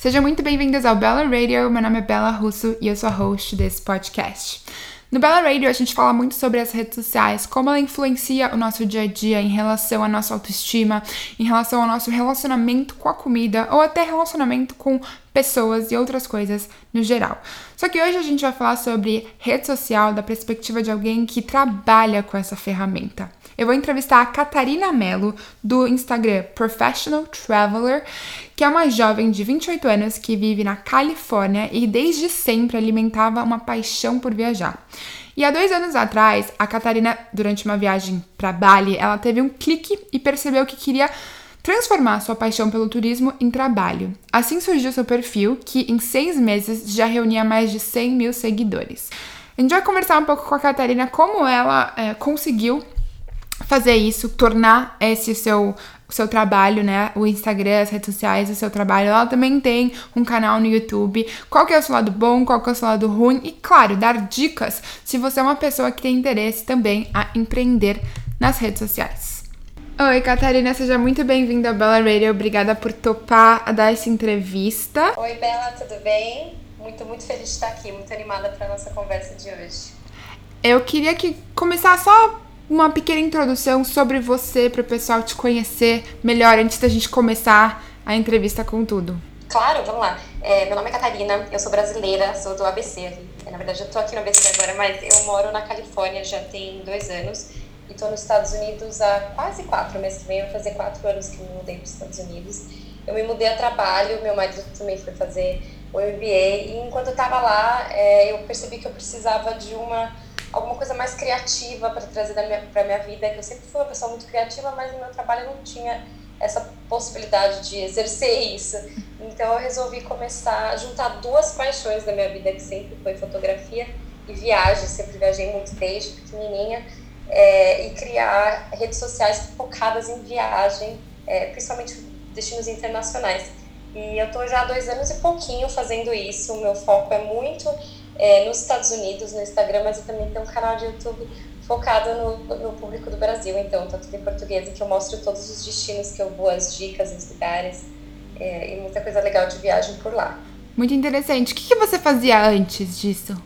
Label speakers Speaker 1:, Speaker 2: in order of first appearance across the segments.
Speaker 1: Sejam muito bem-vindos ao Bella Radio. Meu nome é Bella Russo e eu sou a host desse podcast. No Bella Radio, a gente fala muito sobre as redes sociais, como ela influencia o nosso dia a dia em relação à nossa autoestima, em relação ao nosso relacionamento com a comida ou até relacionamento com pessoas e outras coisas no geral. Só que hoje a gente vai falar sobre rede social da perspectiva de alguém que trabalha com essa ferramenta. Eu vou entrevistar a Catarina Mello, do Instagram Professional Traveler, que é uma jovem de 28 anos que vive na Califórnia e desde sempre alimentava uma paixão por viajar. E há dois anos atrás, a Catarina, durante uma viagem para Bali, ela teve um clique e percebeu que queria transformar sua paixão pelo turismo em trabalho. Assim surgiu seu perfil, que em seis meses já reunia mais de 100 mil seguidores. A gente vai conversar um pouco com a Catarina como ela é, conseguiu fazer isso, tornar esse seu seu trabalho, né? O Instagram, as redes sociais, o seu trabalho. Ela também tem um canal no YouTube. Qual que é o seu lado bom, qual que é o seu lado ruim e, claro, dar dicas se você é uma pessoa que tem interesse também a empreender nas redes sociais. Oi, Catarina, seja muito bem-vinda ao Bella Radio. Obrigada por topar a dar essa entrevista.
Speaker 2: Oi, Bela, tudo bem? Muito, muito feliz de estar aqui, muito animada para nossa conversa de hoje.
Speaker 1: Eu queria que começar só uma pequena introdução sobre você para o pessoal te conhecer melhor antes da gente começar a entrevista com tudo.
Speaker 2: Claro, vamos lá. É, meu nome é Catarina, eu sou brasileira, sou do ABC. Na verdade, eu estou aqui no ABC agora, mas eu moro na Califórnia já tem dois anos e estou nos Estados Unidos há quase quatro. Mês que vem vai fazer quatro anos que me mudei para os Estados Unidos. Eu me mudei a trabalho, meu marido também foi fazer o MBA e enquanto eu estava lá, é, eu percebi que eu precisava de uma alguma coisa mais criativa para trazer para minha vida, que eu sempre fui uma pessoa muito criativa, mas no meu trabalho não tinha essa possibilidade de exercer isso. Então eu resolvi começar a juntar duas paixões da minha vida, que sempre foi fotografia e viagem, sempre viajei muito desde pequenininha, é, e criar redes sociais focadas em viagem, é, principalmente destinos internacionais. E eu estou já há dois anos e pouquinho fazendo isso, o meu foco é muito é, nos Estados Unidos, no Instagram, mas eu também tenho um canal de YouTube focado no, no público do Brasil, então tá tudo em português, em que eu mostro todos os destinos que eu vou, as dicas, os lugares é, e muita coisa legal de viagem por lá.
Speaker 1: Muito interessante. O que, que você fazia antes disso?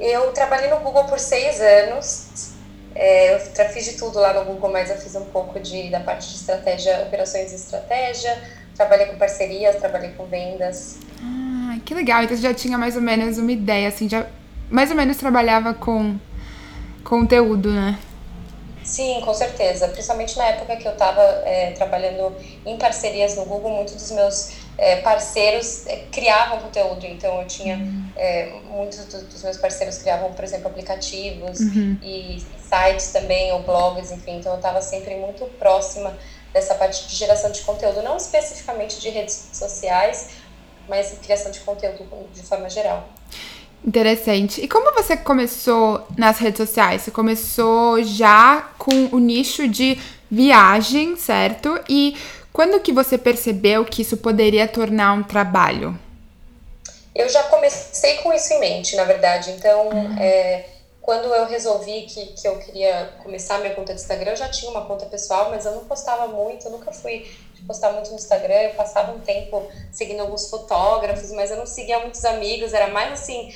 Speaker 2: Eu trabalhei no Google por seis anos. É, eu fiz de tudo lá no Google, mas eu fiz um pouco de, da parte de estratégia, operações e estratégia. Trabalhei com parcerias, trabalhei com vendas.
Speaker 1: Ah que legal. Então você já tinha mais ou menos uma ideia, assim, já mais ou menos trabalhava com conteúdo, né?
Speaker 2: Sim, com certeza. Principalmente na época que eu estava é, trabalhando em parcerias no Google, muitos dos meus é, parceiros é, criavam conteúdo. Então, eu tinha. Uhum. É, muitos dos meus parceiros criavam, por exemplo, aplicativos uhum. e sites também, ou blogs, enfim. Então, eu estava sempre muito próxima dessa parte de geração de conteúdo, não especificamente de redes sociais, mas criação de conteúdo de forma geral.
Speaker 1: Interessante. E como você começou nas redes sociais? Você começou já com o nicho de viagem, certo? E quando que você percebeu que isso poderia tornar um trabalho?
Speaker 2: Eu já comecei com isso em mente, na verdade. Então, uhum. é, quando eu resolvi que, que eu queria começar minha conta de Instagram, eu já tinha uma conta pessoal, mas eu não postava muito, eu nunca fui postar muito no Instagram, eu passava um tempo seguindo alguns fotógrafos, mas eu não seguia muitos amigos, era mais assim,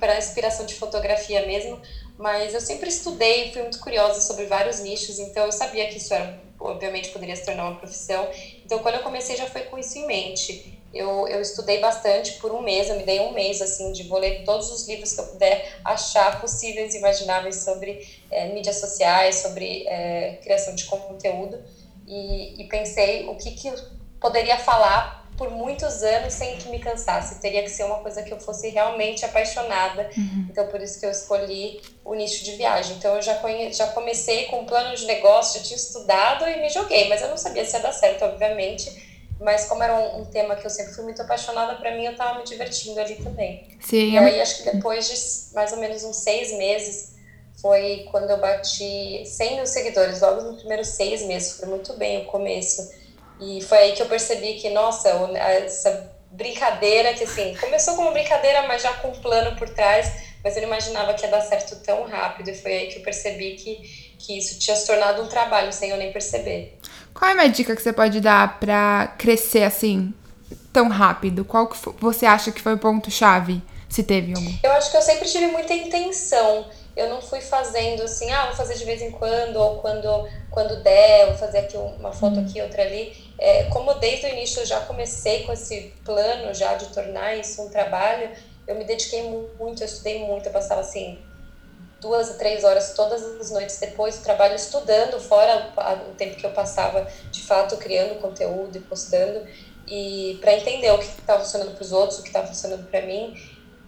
Speaker 2: para inspiração de fotografia mesmo. Mas eu sempre estudei, fui muito curiosa sobre vários nichos, então eu sabia que isso era, obviamente poderia se tornar uma profissão. Então quando eu comecei já foi com isso em mente. Eu, eu estudei bastante por um mês, eu me dei um mês assim de vou ler todos os livros que eu puder achar possíveis e imagináveis sobre é, mídias sociais, sobre é, criação de conteúdo e, e pensei o que, que eu poderia falar por muitos anos sem que me cansasse. Teria que ser uma coisa que eu fosse realmente apaixonada. Uhum. Então, por isso que eu escolhi o nicho de viagem. Então, eu já, conhe... já comecei com um plano de negócio, já tinha estudado e me joguei, mas eu não sabia se ia dar certo, obviamente. Mas como era um, um tema que eu sempre fui muito apaixonada, para mim eu estava me divertindo ali também.
Speaker 1: Sim.
Speaker 2: E aí, acho que depois de mais ou menos uns seis meses, foi quando eu bati 100 mil seguidores, logo nos primeiros seis meses, foi muito bem o começo. E foi aí que eu percebi que, nossa, essa brincadeira, que assim, começou como brincadeira, mas já com um plano por trás, mas eu não imaginava que ia dar certo tão rápido. E foi aí que eu percebi que, que isso tinha se tornado um trabalho, sem eu nem perceber.
Speaker 1: Qual é uma dica que você pode dar para crescer assim, tão rápido? Qual que você acha que foi o ponto-chave? Se teve algum?
Speaker 2: Eu acho que eu sempre tive muita intenção. Eu não fui fazendo assim, ah, vou fazer de vez em quando, ou quando, quando der, vou fazer aqui uma foto uhum. aqui, outra ali. É, como desde o início eu já comecei com esse plano já de tornar isso um trabalho, eu me dediquei muito, eu estudei muito, eu passava assim duas a três horas todas as noites depois do trabalho estudando, fora o tempo que eu passava de fato criando conteúdo e postando, e para entender o que estava funcionando para os outros, o que estava funcionando para mim,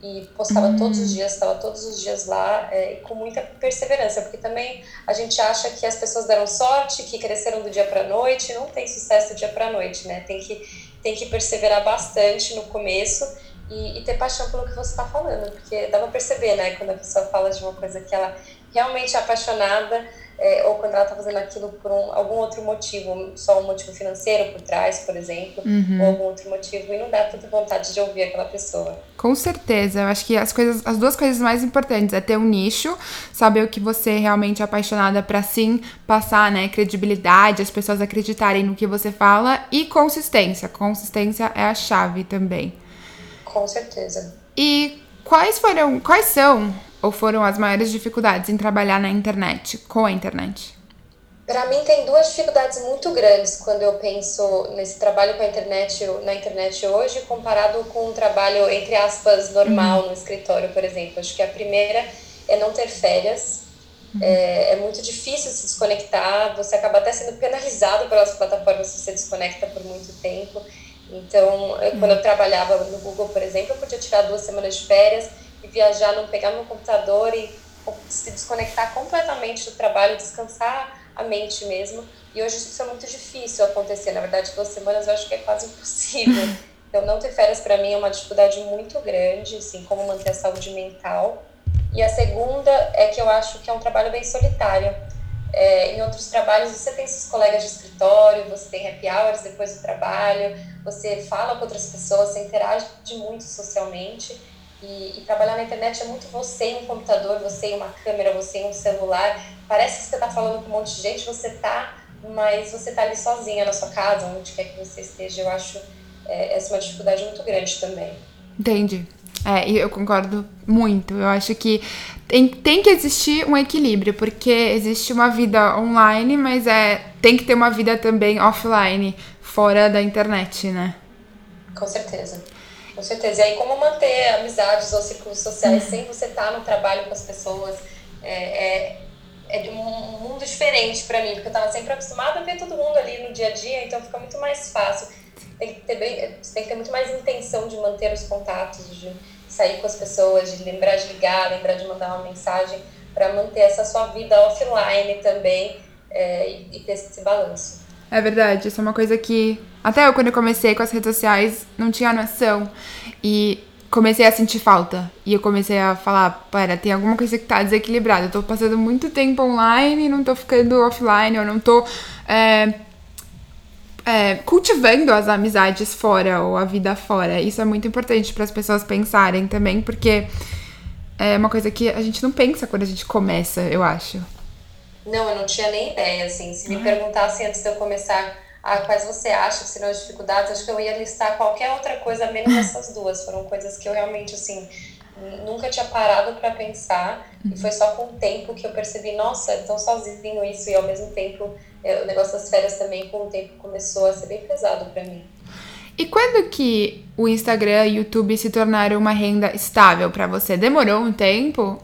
Speaker 2: e postava uhum. todos os dias, estava todos os dias lá, é, com muita perseverança, porque também a gente acha que as pessoas deram sorte, que cresceram do dia para noite, não tem sucesso do dia para noite, né? Tem que, tem que perseverar bastante no começo e, e ter paixão pelo que você está falando, porque dá para perceber, né, quando a pessoa fala de uma coisa que ela realmente é apaixonada, é, ou quando ela está fazendo aquilo por um, algum outro motivo, só um motivo financeiro por trás, por exemplo, uhum. ou algum outro motivo, e não dá tanta vontade de ouvir aquela pessoa.
Speaker 1: Com certeza, eu acho que as coisas, as duas coisas mais importantes é ter um nicho, saber o que você realmente é apaixonada para sim passar, né, credibilidade, as pessoas acreditarem no que você fala e consistência. Consistência é a chave também.
Speaker 2: Com certeza.
Speaker 1: E quais foram, quais são ou foram as maiores dificuldades em trabalhar na internet, com a internet?
Speaker 2: Para mim tem duas dificuldades muito grandes quando eu penso nesse trabalho com a internet, na internet hoje, comparado com um trabalho entre aspas normal uhum. no escritório, por exemplo. Acho que a primeira é não ter férias. Uhum. É, é, muito difícil se desconectar. Você acaba até sendo penalizado pelas plataformas se você desconecta por muito tempo. Então, eu, quando eu trabalhava no Google, por exemplo, eu podia tirar duas semanas de férias e viajar, não pegar meu computador e se desconectar completamente do trabalho, descansar a mente mesmo. E hoje isso é muito difícil acontecer. Na verdade, duas semanas eu acho que é quase impossível. Então, não ter férias para mim é uma dificuldade muito grande, assim, como manter a saúde mental. E a segunda é que eu acho que é um trabalho bem solitário. É, em outros trabalhos, você tem seus colegas de escritório, você tem happy hours depois do trabalho, você fala com outras pessoas, você interage muito socialmente. E, e, trabalhar na internet é muito você e um computador, você e uma câmera, você e um celular. Parece que você está falando com um monte de gente, você tá, mas você está ali sozinha na sua casa, onde quer que você esteja. Eu acho é, essa uma dificuldade muito grande também.
Speaker 1: Entendi. É, eu concordo muito. Eu acho que tem, tem que existir um equilíbrio, porque existe uma vida online, mas é tem que ter uma vida também offline, fora da internet, né?
Speaker 2: Com certeza. Com certeza. E aí, como manter amizades ou círculos sociais sem você estar no trabalho com as pessoas? É, é, é de um mundo diferente para mim, porque eu estava sempre acostumada a ver todo mundo ali no dia a dia, então fica muito mais fácil. Tem que ter, bem, tem que ter muito mais intenção de manter os contatos, de sair com as pessoas, de lembrar de ligar, lembrar de mandar uma mensagem, para manter essa sua vida offline também é, e, e ter esse balanço.
Speaker 1: É verdade, isso é uma coisa que até eu quando eu comecei com as redes sociais não tinha noção e comecei a sentir falta. E eu comecei a falar, pera, tem alguma coisa que tá desequilibrada. Eu tô passando muito tempo online, não tô ficando offline, eu não tô é, é, cultivando as amizades fora ou a vida fora. Isso é muito importante para as pessoas pensarem também, porque é uma coisa que a gente não pensa quando a gente começa, eu acho.
Speaker 2: Não, eu não tinha nem ideia, assim. Se me uhum. perguntassem antes de eu começar a quais você acha que serão as dificuldades, acho que eu ia listar qualquer outra coisa menos essas duas. Foram coisas que eu realmente, assim, nunca tinha parado para pensar. E foi só com o tempo que eu percebi, nossa, tão sozinho isso. E ao mesmo tempo, o negócio das férias também, com o tempo, começou a ser bem pesado para mim.
Speaker 1: E quando que o Instagram e o YouTube se tornaram uma renda estável para você? Demorou um tempo?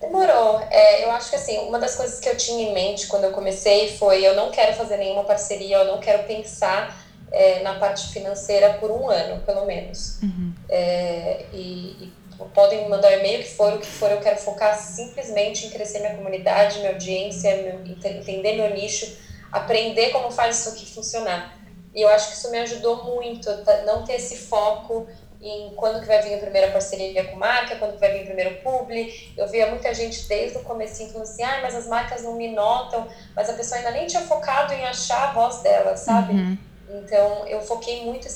Speaker 2: Demorou. É, eu acho que assim, uma das coisas que eu tinha em mente quando eu comecei foi eu não quero fazer nenhuma parceria, eu não quero pensar é, na parte financeira por um ano, pelo menos. Uhum. É, e, e, podem me mandar um e-mail que for o que for, eu quero focar simplesmente em crescer minha comunidade, minha audiência, meu, entender meu nicho, aprender como faz isso aqui funcionar. E eu acho que isso me ajudou muito, não ter esse foco em quando que vai vir a primeira parceria com marca, quando que vai vir o primeiro publi. Eu via muita gente desde o começo falando assim, ah, mas as marcas não me notam, mas a pessoa ainda nem tinha focado em achar a voz dela, sabe? Uhum. Então, eu foquei muito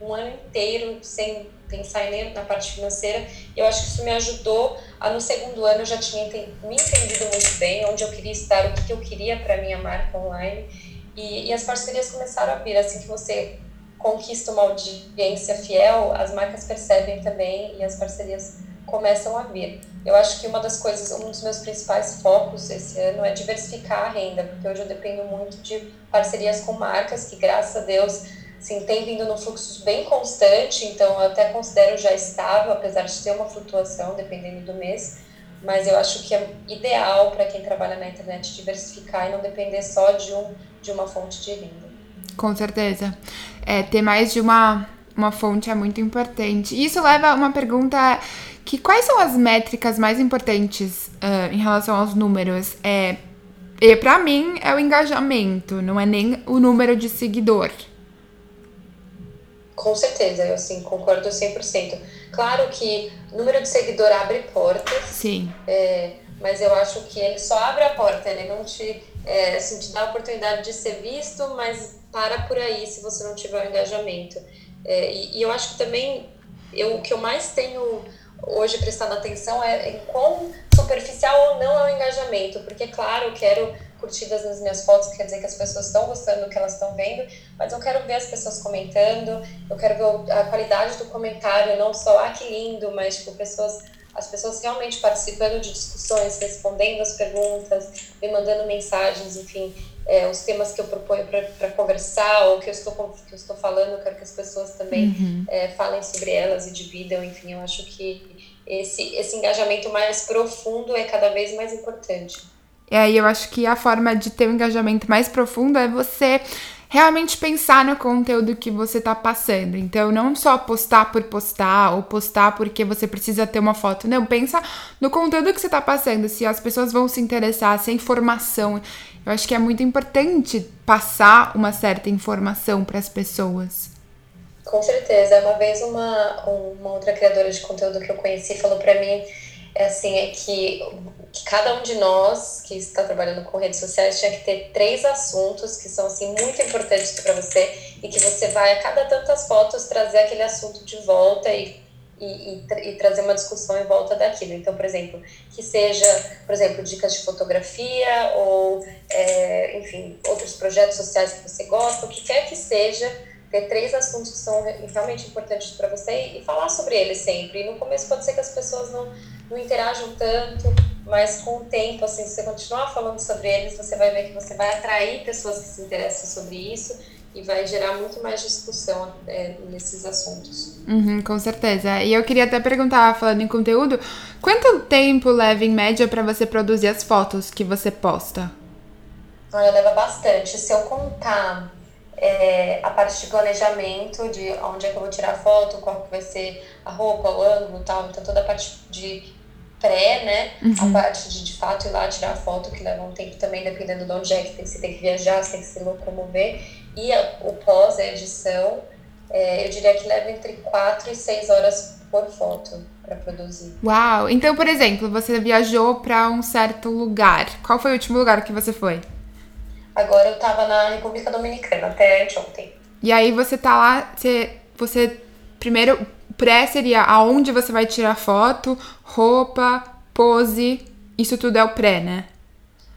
Speaker 2: um ano inteiro sem pensar na parte financeira. Eu acho que isso me ajudou a, no segundo ano, eu já tinha me entendido muito bem, onde eu queria estar, o que eu queria para minha marca online. E, e as parcerias começaram a vir, assim que você conquista uma audiência fiel, as marcas percebem também e as parcerias começam a vir. Eu acho que uma das coisas, um dos meus principais focos esse ano é diversificar a renda, porque hoje eu dependo muito de parcerias com marcas que, graças a Deus, assim, tem vindo num fluxo bem constante, então eu até considero já estável, apesar de ter uma flutuação dependendo do mês, mas eu acho que é ideal para quem trabalha na internet diversificar e não depender só de, um, de uma fonte de renda.
Speaker 1: Com certeza. É, ter mais de uma, uma fonte é muito importante. Isso leva a uma pergunta que quais são as métricas mais importantes uh, em relação aos números? É, e para mim é o engajamento, não é nem o número de seguidor.
Speaker 2: Com certeza, eu assim, concordo 100%. Claro que número de seguidor abre portas.
Speaker 1: Sim.
Speaker 2: É, mas eu acho que ele só abre a porta, ele não te, é, assim, te dá a oportunidade de ser visto, mas para por aí se você não tiver o um engajamento. É, e, e, eu acho que também eu, o que eu mais tenho hoje prestado atenção é em quão superficial ou não é o engajamento, porque, claro, eu quero curtidas nas minhas fotos, quer dizer que as pessoas estão gostando do que elas estão vendo, mas eu quero ver as pessoas comentando, eu quero ver a qualidade do comentário, não só, ah, que lindo, mas, tipo, pessoas as pessoas realmente participando de discussões, respondendo as perguntas, me mandando mensagens, enfim, é, os temas que eu proponho para conversar ou que eu, estou, que eu estou falando, eu quero que as pessoas também uhum. é, falem sobre elas e dividam, enfim, eu acho que esse, esse engajamento mais profundo é cada vez mais importante.
Speaker 1: E aí eu acho que a forma de ter um engajamento mais profundo é você realmente pensar no conteúdo que você está passando. Então, não só postar por postar ou postar porque você precisa ter uma foto. Não, pensa no conteúdo que você está passando, se as pessoas vão se interessar, se a informação. Eu acho que é muito importante passar uma certa informação para as pessoas.
Speaker 2: Com certeza. Uma vez uma, uma outra criadora de conteúdo que eu conheci falou para mim é assim, é que, que, cada um de nós que está trabalhando com redes sociais tinha que ter três assuntos que são assim muito importantes para você e que você vai a cada tantas fotos trazer aquele assunto de volta e, e, e, e trazer uma discussão em volta daquilo. Então, por exemplo, que seja, por exemplo, dicas de fotografia ou, é, enfim, outros projetos sociais que você gosta, o que quer que seja, ter três assuntos que são realmente importantes para você e falar sobre eles sempre. E no começo pode ser que as pessoas não não interajam tanto, mas com o tempo, assim, se você continuar falando sobre eles, você vai ver que você vai atrair pessoas que se interessam sobre isso e vai gerar muito mais discussão é, nesses assuntos.
Speaker 1: Uhum, com certeza. E eu queria até perguntar, falando em conteúdo, quanto tempo leva em média para você produzir as fotos que você posta?
Speaker 2: Olha, leva bastante. Se eu contar é, a parte de planejamento, de onde é que eu vou tirar a foto, qual que vai ser a roupa, o ângulo e tal, então toda a parte de pré, né? Uhum. A parte de de fato ir lá tirar a foto, que leva um tempo também, dependendo de onde é que você tem que viajar, você tem que se locomover. E a, o pós, a edição, é, eu diria que leva entre 4 e 6 horas por foto para produzir.
Speaker 1: Uau! Então, por exemplo, você viajou para um certo lugar. Qual foi o último lugar que você foi?
Speaker 2: Agora eu tava na República Dominicana, até anteontem.
Speaker 1: E aí você tá lá, você, você primeiro pré seria aonde você vai tirar foto, roupa, pose, isso tudo é o pré, né?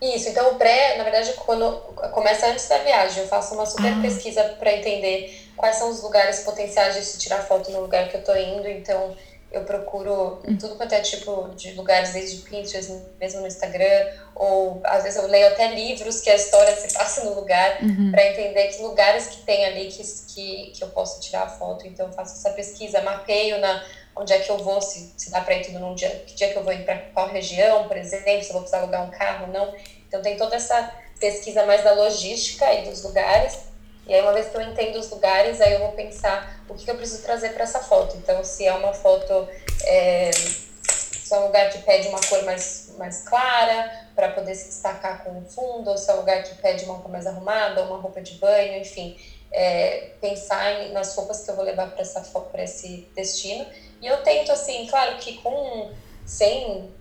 Speaker 2: Isso, então o pré, na verdade, quando começa antes da viagem, eu faço uma super ah. pesquisa para entender quais são os lugares potenciais de se tirar foto no lugar que eu tô indo, então eu procuro tudo quanto é tipo de lugares, desde Pinterest, mesmo no Instagram, ou às vezes eu leio até livros que a história se passa no lugar, uhum. para entender que lugares que tem ali que, que, que eu posso tirar a foto. Então eu faço essa pesquisa, mapeio na onde é que eu vou, se, se dá para ir tudo num dia, que dia que eu vou ir para qual região, por exemplo, se eu vou precisar alugar um carro ou não. Então tem toda essa pesquisa mais da logística e dos lugares e aí, uma vez que eu entendo os lugares, aí eu vou pensar o que, eu preciso trazer para essa foto. Então, se é uma foto, é, se é um lugar que pede uma cor mais, mais clara, para poder se destacar com o fundo, ou se é um lugar que pede uma cor mais arrumada, uma roupa de banho, enfim. É, pensar em, nas roupas que eu vou levar para esse destino. E eu tento, assim, claro que com sem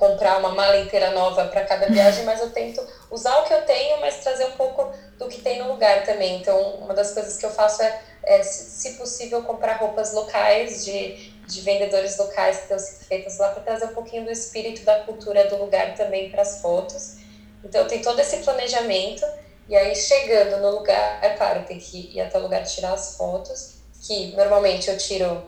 Speaker 2: comprar uma mala inteira nova para cada viagem, mas eu tento usar o que eu tenho, mas trazer um pouco do que tem no lugar também. Então, uma das coisas que eu faço é, é se possível, comprar roupas locais de, de vendedores locais que estão sido feitas lá para trazer um pouquinho do espírito da cultura do lugar também para as fotos. Então, tem todo esse planejamento E aí, chegando no lugar, é claro, tem que ir até o lugar tirar as fotos, que normalmente eu tiro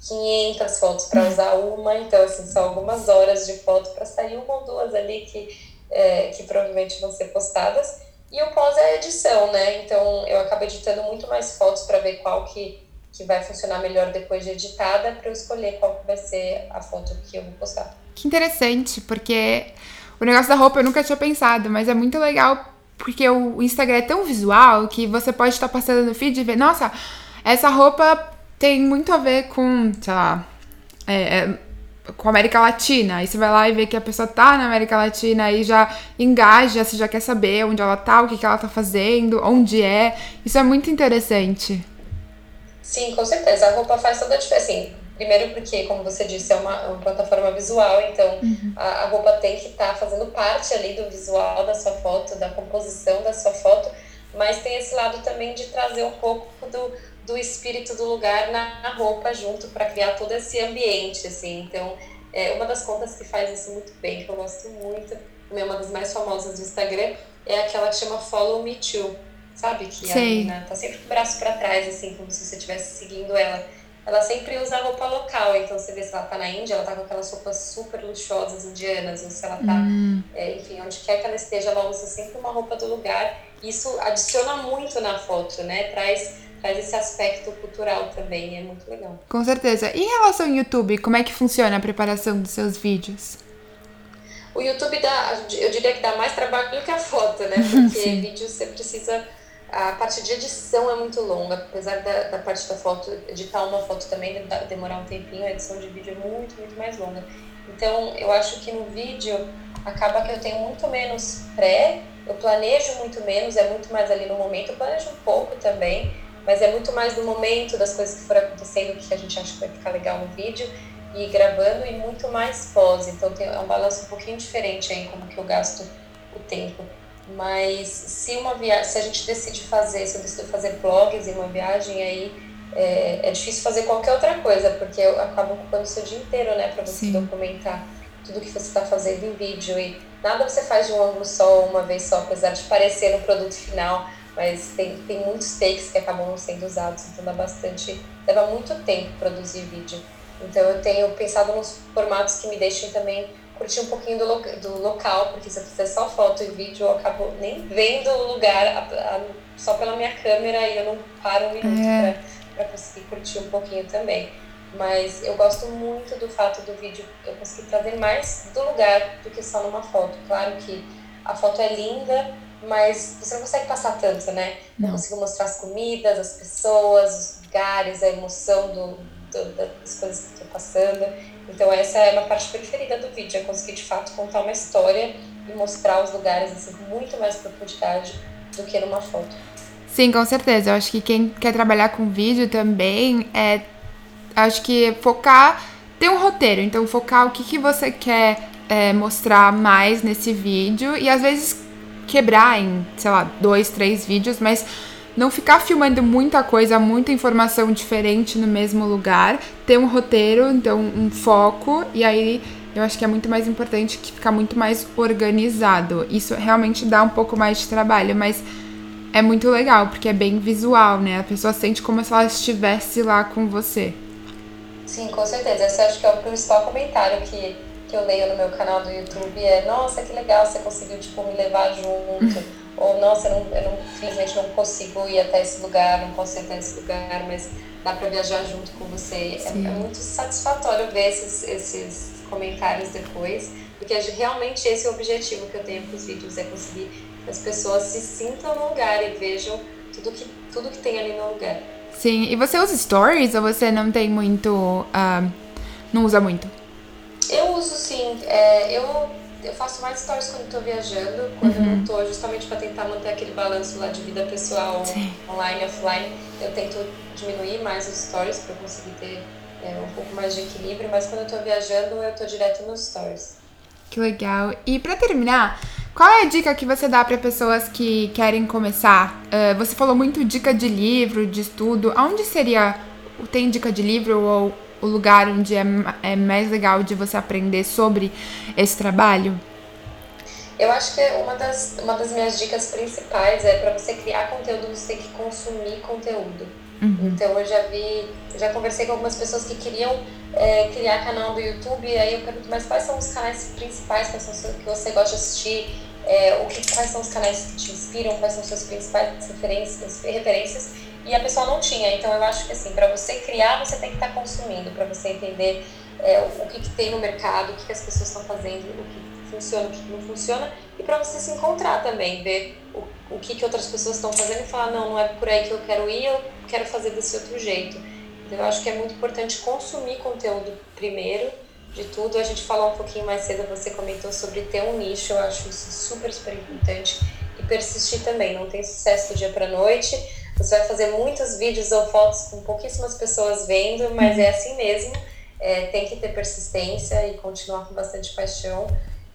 Speaker 2: 500 fotos para usar uma, então, assim, são algumas horas de foto para sair uma ou duas ali que, é, que provavelmente vão ser postadas. E o pós é a edição, né? Então, eu acabo editando muito mais fotos para ver qual que, que vai funcionar melhor depois de editada, para eu escolher qual que vai ser a foto que eu vou postar.
Speaker 1: Que interessante, porque o negócio da roupa eu nunca tinha pensado, mas é muito legal porque o Instagram é tão visual que você pode estar passando no feed e ver, nossa, essa roupa tem muito a ver com, sei lá, é, é, com a América Latina. Aí você vai lá e vê que a pessoa tá na América Latina e já engaja, você já quer saber onde ela tá, o que, que ela tá fazendo, onde é. Isso é muito interessante.
Speaker 2: Sim, com certeza. A roupa faz toda a diferença. Assim, Primeiro porque, como você disse, é uma, uma plataforma visual, então uhum. a, a, roupa tem que estar tá fazendo parte ali do visual da sua foto, da composição da sua foto, mas tem esse lado também de trazer um pouco do, do espírito do lugar na, na roupa junto para criar todo esse ambiente, assim. Então, é uma das contas que faz isso muito bem, que eu gosto muito, é uma das mais famosas do Instagram, é aquela que chama Follow Me Too, sabe? Que Sei. a menina tá sempre com o braço para trás, assim, como se você estivesse seguindo ela ela sempre usa roupa local. Então você vê se ela tá na Índia, ela tá com aquelas roupas super luxuosas indianas, ou se ela tá, hum. é, enfim, onde quer que ela esteja, ela usa sempre uma roupa do lugar. Isso adiciona muito na foto, né? Traz, traz esse aspecto cultural também, é muito legal.
Speaker 1: Com certeza. E em relação ao YouTube, como é que funciona a preparação dos seus vídeos?
Speaker 2: O YouTube dá, eu diria que dá mais trabalho do que a foto, né? Porque vídeo você precisa a parte de edição é muito longa, apesar da, da parte da foto, editar uma foto também demorar um tempinho, a edição de vídeo é muito, muito mais longa. Então, eu acho que no vídeo acaba que eu tenho muito menos pré, eu planejo muito menos, é muito mais ali no momento, eu planejo um pouco também, mas é muito mais no momento das coisas que foram acontecendo, que a gente acha que vai ficar legal no vídeo, e gravando, e muito mais pós. Então, tem, é um balanço um pouquinho diferente aí, como que eu gasto o tempo. Mas se uma viagem, se a gente decide fazer, se eu decido fazer blogs em uma viagem, aí é, é difícil fazer qualquer outra coisa, porque eu acabo ocupando o seu dia inteiro, né, para você Sim. documentar tudo que você está fazendo em vídeo. E nada você faz de um ângulo só, uma vez só, apesar de parecer no produto final, mas tem, tem muitos takes que acabam sendo usados, então dá bastante, leva muito tempo produzir vídeo. Então eu tenho pensado nos formatos que me deixem também curtir um pouquinho do, lo do local, porque se eu fizer só foto e vídeo, eu acabo nem vendo o lugar a, a, só pela minha câmera e eu não paro um minuto é. para conseguir curtir um pouquinho também. Mas eu gosto muito do fato do vídeo eu conseguir trazer mais do lugar do que só numa foto. Claro que a foto é linda, mas você não consegue passar tanto, né? Não, não consigo mostrar as comidas, as pessoas, os lugares, a emoção do, do das coisas que estou passando. Então essa é uma parte preferida do vídeo, é conseguir de fato contar uma história e mostrar os lugares assim, com muito mais profundidade do que numa foto.
Speaker 1: Sim, com certeza. Eu acho que quem quer trabalhar com vídeo também é. Acho que focar. Tem um roteiro, então focar o que, que você quer é, mostrar mais nesse vídeo e às vezes quebrar em, sei lá, dois, três vídeos, mas não ficar filmando muita coisa, muita informação diferente no mesmo lugar, ter um roteiro, então um foco, e aí eu acho que é muito mais importante que ficar muito mais organizado. Isso realmente dá um pouco mais de trabalho, mas é muito legal, porque é bem visual, né? A pessoa sente como se ela estivesse lá com você.
Speaker 2: Sim, com certeza. Esse acho que é o principal comentário que, que eu leio no meu canal do YouTube é nossa, que legal, você conseguiu tipo, me levar junto. ou nossa, eu, não, eu não, infelizmente não consigo ir até esse lugar, não ir até esse lugar, mas dá para viajar junto com você. É, é, muito satisfatório ver esses, esses comentários depois, porque realmente esse é o objetivo que eu tenho com os vídeos, é conseguir que as pessoas se sintam no lugar e vejam tudo que, tudo que tem ali no lugar.
Speaker 1: Sim, e você usa stories ou você não tem muito. Uh, não usa muito?
Speaker 2: Eu uso sim. É, eu eu faço mais stories quando estou viajando, quando uhum. eu justamente para tentar manter aquele balanço lá de vida pessoal, Sim. online e offline. Eu tento diminuir mais os stories para conseguir ter é, um pouco mais de equilíbrio, mas quando eu estou viajando, eu estou direto nos stories.
Speaker 1: Que legal. E para terminar, qual é a dica que você dá para pessoas que querem começar? Uh, você falou muito dica de livro, de estudo. Aonde seria? Tem dica de livro ou o lugar onde é, é mais legal de você aprender sobre esse trabalho?
Speaker 2: Eu acho que uma das, uma das minhas dicas principais é para você criar conteúdo, você tem que consumir conteúdo. Uhum. Então eu já vi, já conversei com algumas pessoas que queriam é, criar canal do YouTube, e aí eu pergunto, mas quais são os canais principais quais são que você gosta de assistir? É, o que, quais são os canais que te inspiram, quais são suas principais referências, referências e a pessoa não tinha. Então eu acho que assim, para você criar, você tem que estar tá consumindo, para você entender é, o que, que, tem no mercado, o que, que as pessoas estão fazendo, o que funciona, o que não funciona, e para você se encontrar também, ver o, o que, que outras pessoas estão fazendo e falar, não, não é por aí que eu quero ir, eu quero fazer desse outro jeito. Então eu acho que é muito importante consumir conteúdo primeiro de tudo. A gente falou um pouquinho mais cedo, você comentou sobre ter um nicho, eu acho isso super, super importante. E persistir também, não tem sucesso do dia para noite você vai fazer muitos vídeos ou fotos com pouquíssimas pessoas vendo, mas é assim mesmo. É, tem que ter persistência e continuar com bastante paixão.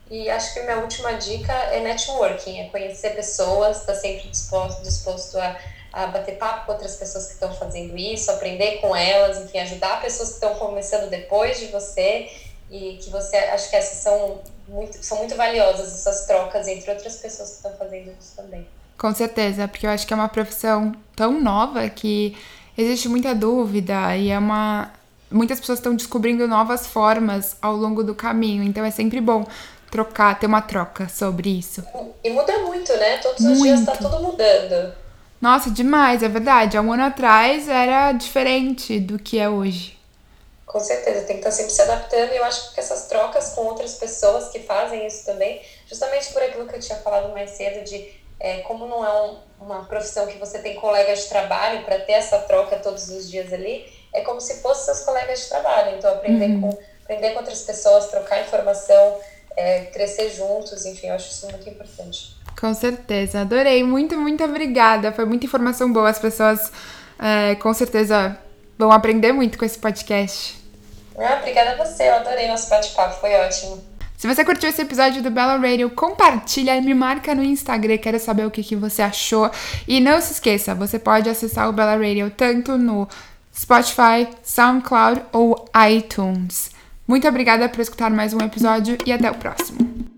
Speaker 2: E acho que minha última dica é networking, é conhecer pessoas, estar tá sempre disposto, disposto a, a bater papo com outras pessoas que estão fazendo isso, aprender com elas, enfim, ajudar pessoas que estão começando depois de você e que você acho que essas são muito, são muito valiosas essas trocas entre outras pessoas que estão fazendo isso também.
Speaker 1: Com certeza, porque eu acho que é uma profissão tão nova que existe muita dúvida e é uma. Muitas pessoas estão descobrindo novas formas ao longo do caminho, então é sempre bom trocar, ter uma troca sobre isso.
Speaker 2: E muda muito, né? Todos muito. os dias tá tudo mudando.
Speaker 1: Nossa, demais, é verdade. Há um ano atrás era diferente do que é hoje.
Speaker 2: Com certeza, tem que estar sempre se adaptando e eu acho que essas trocas com outras pessoas que fazem isso também, justamente por aquilo que eu tinha falado mais cedo de é, como não é um, uma profissão que você tem colegas de trabalho para ter essa troca todos os dias ali, é como se fossem seus colegas de trabalho. Então, aprender, uhum. com, aprender com outras pessoas, trocar informação, é, crescer juntos, enfim, eu acho isso muito importante.
Speaker 1: Com certeza, adorei. Muito, muito obrigada. Foi muita informação boa. As pessoas é, com certeza vão aprender muito com esse podcast.
Speaker 2: Ah, obrigada a você, eu adorei nosso bate-papo, foi ótimo.
Speaker 1: Se você curtiu esse episódio do Bella Radio, compartilha e me marca no Instagram, quero saber o que, que você achou. E não se esqueça, você pode acessar o Bella Radio tanto no Spotify, SoundCloud ou iTunes. Muito obrigada por escutar mais um episódio e até o próximo.